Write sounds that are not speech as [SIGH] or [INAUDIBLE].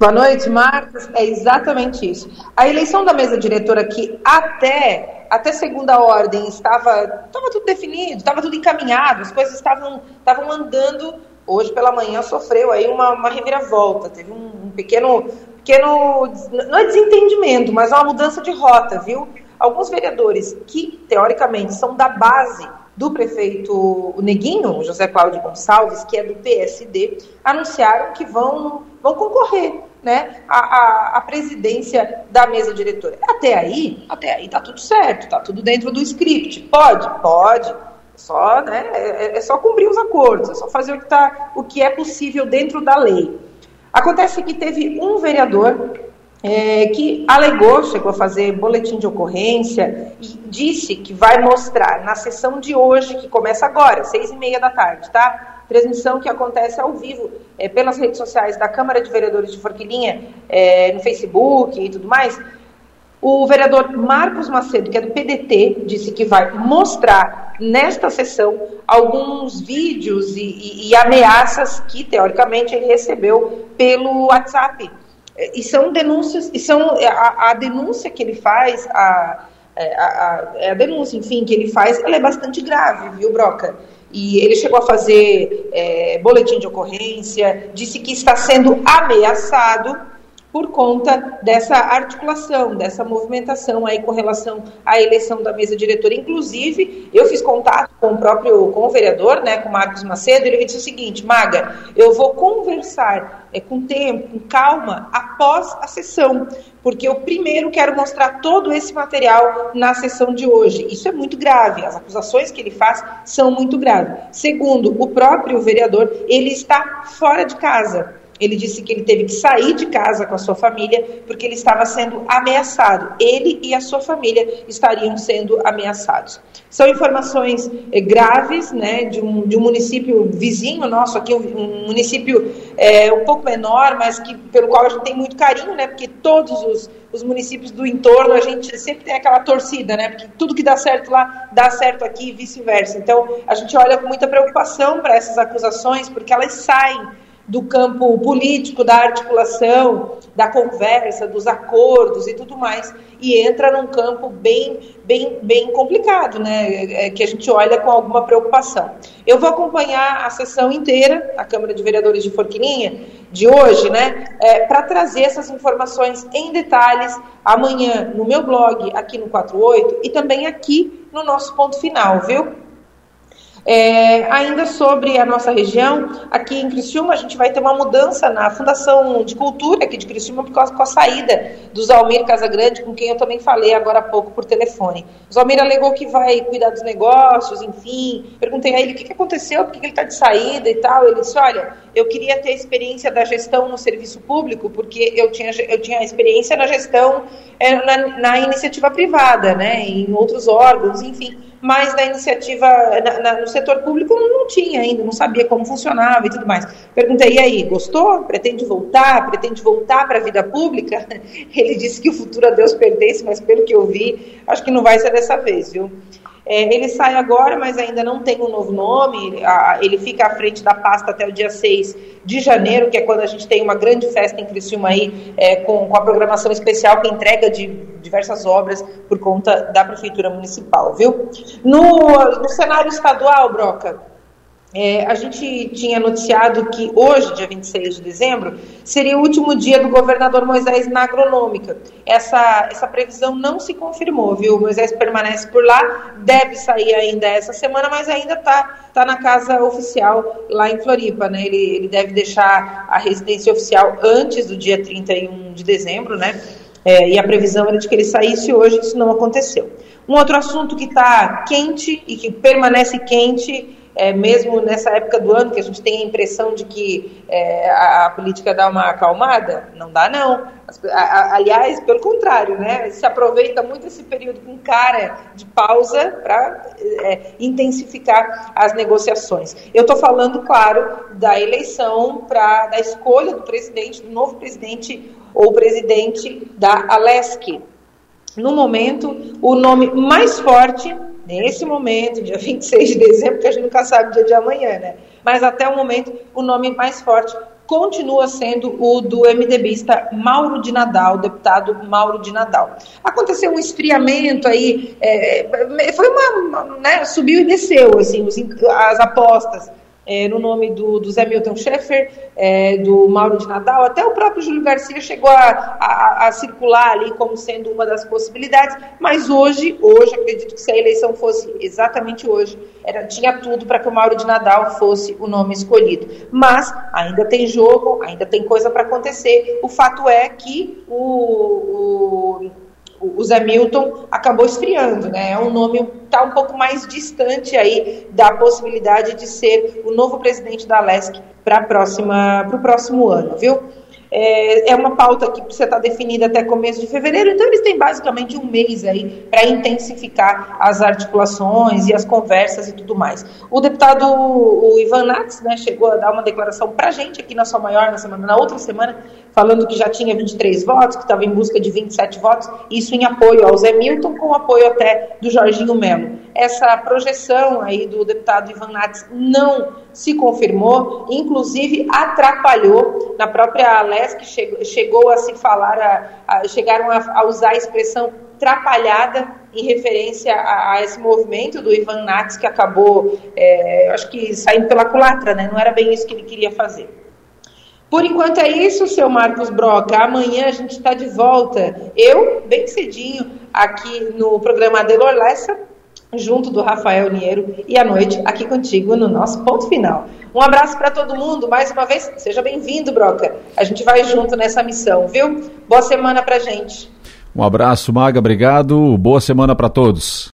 Boa noite, Marcos. É exatamente isso. A eleição da mesa diretora que até até segunda ordem estava estava tudo definido, estava tudo encaminhado, as coisas estavam estavam andando. Hoje pela manhã sofreu aí uma, uma reviravolta, teve um, um pequeno pequeno não é desentendimento, mas uma mudança de rota, viu? Alguns vereadores que teoricamente são da base do prefeito Neguinho, José Cláudio Gonçalves, que é do PSD, anunciaram que vão, vão concorrer né, à, à, à presidência da mesa diretora. Até aí, até aí tá tudo certo, tá tudo dentro do script. Pode? Pode. Só, né, é, é só cumprir os acordos, é só fazer o que, tá, o que é possível dentro da lei. Acontece que teve um vereador é, que alegou, chegou a fazer boletim de ocorrência e disse que vai mostrar na sessão de hoje, que começa agora, seis e meia da tarde, tá? Transmissão que acontece ao vivo é, pelas redes sociais da Câmara de Vereadores de Forquilinha, é, no Facebook e tudo mais. O vereador Marcos Macedo, que é do PDT, disse que vai mostrar nesta sessão alguns vídeos e, e, e ameaças que, teoricamente, ele recebeu pelo WhatsApp e são denúncias, e são a, a denúncia que ele faz, a, é, a, é a, denúncia, enfim, que ele faz, ela é bastante grave, viu, Broca? E ele chegou a fazer é, boletim de ocorrência, disse que está sendo ameaçado por conta dessa articulação, dessa movimentação aí com relação à eleição da mesa diretora. Inclusive, eu fiz contato com o próprio com o vereador, né, com o Marcos Macedo, ele disse o seguinte, Maga, eu vou conversar é, com tempo, com calma, após a sessão, porque eu primeiro quero mostrar todo esse material na sessão de hoje. Isso é muito grave, as acusações que ele faz são muito graves. Segundo, o próprio vereador, ele está fora de casa. Ele disse que ele teve que sair de casa com a sua família porque ele estava sendo ameaçado. Ele e a sua família estariam sendo ameaçados. São informações eh, graves, né, de um, de um município vizinho nosso aqui, um, município é, um pouco menor, mas que pelo qual a gente tem muito carinho, né, porque todos os, os municípios do entorno a gente sempre tem aquela torcida, né, porque tudo que dá certo lá dá certo aqui e vice-versa. Então a gente olha com muita preocupação para essas acusações, porque elas saem do campo político, da articulação, da conversa, dos acordos e tudo mais, e entra num campo bem, bem, bem complicado, né? É, que a gente olha com alguma preocupação. Eu vou acompanhar a sessão inteira, a Câmara de Vereadores de Forquilinha, de hoje, né? É, para trazer essas informações em detalhes amanhã no meu blog, aqui no 48, e também aqui no nosso ponto final, viu? É, ainda sobre a nossa região, aqui em Criciúma, a gente vai ter uma mudança na Fundação de Cultura aqui de Criciúma, por causa com a saída do Zalmir Casagrande, com quem eu também falei agora há pouco por telefone. O Zalmir alegou que vai cuidar dos negócios, enfim. Perguntei a ele o que, que aconteceu, por que ele está de saída e tal. Ele disse: Olha, eu queria ter a experiência da gestão no serviço público, porque eu tinha, eu tinha experiência na gestão é, na, na iniciativa privada, né, em outros órgãos, enfim mas na iniciativa, na, na, no setor público não tinha ainda, não sabia como funcionava e tudo mais. Perguntei, e aí, gostou? Pretende voltar? Pretende voltar para a vida pública? [LAUGHS] Ele disse que o futuro a Deus pertence, mas pelo que eu vi, acho que não vai ser dessa vez, viu? É, ele sai agora, mas ainda não tem um novo nome. ele fica à frente da pasta até o dia 6 de janeiro, que é quando a gente tem uma grande festa em Criciúma aí, é, com, com a programação especial que entrega de diversas obras por conta da Prefeitura Municipal, viu? No, no cenário estadual, Broca, é, a gente tinha noticiado que hoje, dia 26 de dezembro, seria o último dia do governador Moisés na agronômica. Essa, essa previsão não se confirmou, viu? Moisés permanece por lá, deve sair ainda essa semana, mas ainda está tá na casa oficial lá em Floripa, né? Ele, ele deve deixar a residência oficial antes do dia 31 de dezembro, né? É, e a previsão era de que ele saísse hoje, isso não aconteceu. Um outro assunto que está quente e que permanece quente é, mesmo nessa época do ano que a gente tem a impressão de que é, a, a, política dá uma acalmada, não dá não. As, a, aliás, pelo contrário, né? Se aproveita muito esse período com cara de pausa para é, intensificar as negociações. Eu estou falando, claro, da eleição para da escolha do presidente, do novo presidente ou presidente da Alesc. No momento, o nome mais forte nesse momento, dia [LAUGHS] 26 de dezembro, que a gente nunca sabe o dia de amanhã, né? Mas até o momento, o nome mais forte continua sendo o do MDBista Mauro de Nadal, deputado Mauro de Nadal. Aconteceu um esfriamento aí, é, foi uma, né, subiu e desceu, assim, os, as apostas é, no nome do, do Zé Milton Schaeffer, é, do Mauro de Nadal, até o próprio Júlio Garcia chegou a, a, a, circular ali como sendo uma das possibilidades, mas hoje, hoje, acredito que se a eleição fosse exatamente hoje, era, tinha tudo para que o Mauro de Nadal fosse o nome escolhido. Mas ainda tem jogo, ainda tem coisa para acontecer. O fato é que o, o o Zé Milton acabou esfriando, né? É um nome está um pouco mais distante aí da possibilidade de ser o novo presidente da LESC para o próximo ano, viu? É, é uma pauta que precisa estar definida até começo de fevereiro, então eles têm basicamente um mês aí para intensificar as articulações e as conversas e tudo mais. O deputado o Ivan Nats né, chegou a dar uma declaração para a gente aqui na Sua Maior na, semana, na outra semana, falando que já tinha 23 votos, que estava em busca de 27 votos, isso em apoio ao Zé Milton, com apoio até do Jorginho Melo. Essa projeção aí do deputado Ivan Nats não se confirmou, inclusive atrapalhou na própria LESC, chegou, chegou a se falar, a, a, chegaram a, a, usar a expressão trapalhada em referência a, a esse movimento do Ivan Nats, que acabou, é, acho que saindo pela culatra, né? não era bem isso que ele queria fazer. Por enquanto é isso, seu Marcos Broca. Amanhã a gente está de volta. Eu, bem cedinho, aqui no programa Adelor Lessa, junto do Rafael Niero, e à noite aqui contigo no nosso ponto final. Um abraço para todo mundo, mais uma vez, seja bem-vindo, Broca. A gente vai junto nessa missão, viu? Boa semana para gente. Um abraço, Maga, obrigado. Boa semana para todos.